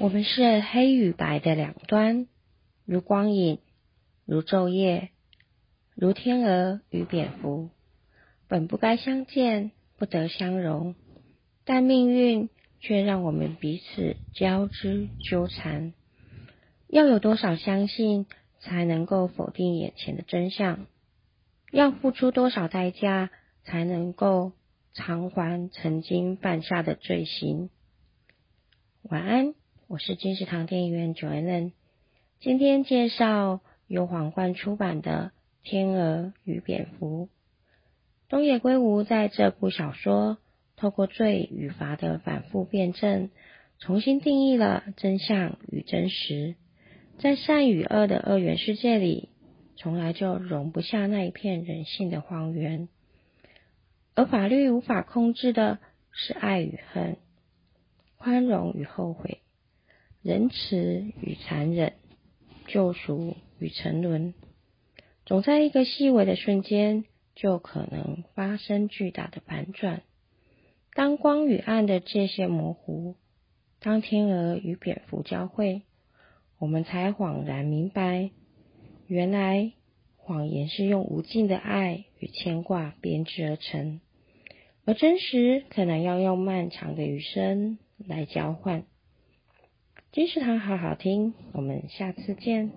我们是黑与白的两端，如光影，如昼夜，如天鹅与蝙蝠，本不该相见，不得相容，但命运却让我们彼此交织纠缠。要有多少相信，才能够否定眼前的真相？要付出多少代价，才能够偿还曾经犯下的罪行？晚安。我是金石堂电影院 Joanne，今天介绍由皇冠出版的《天鹅与蝙蝠》。东野圭吾在这部小说透过罪与罚的反复辩证，重新定义了真相与真实。在善与恶的二元世界里，从来就容不下那一片人性的荒原。而法律无法控制的是爱与恨，宽容与后悔。仁慈与残忍，救赎与沉沦，总在一个细微的瞬间，就可能发生巨大的反转。当光与暗的界限模糊，当天鹅与蝙蝠交汇，我们才恍然明白，原来谎言是用无尽的爱与牵挂编织而成，而真实可能要用漫长的余生来交换。金石堂好好听，我们下次见。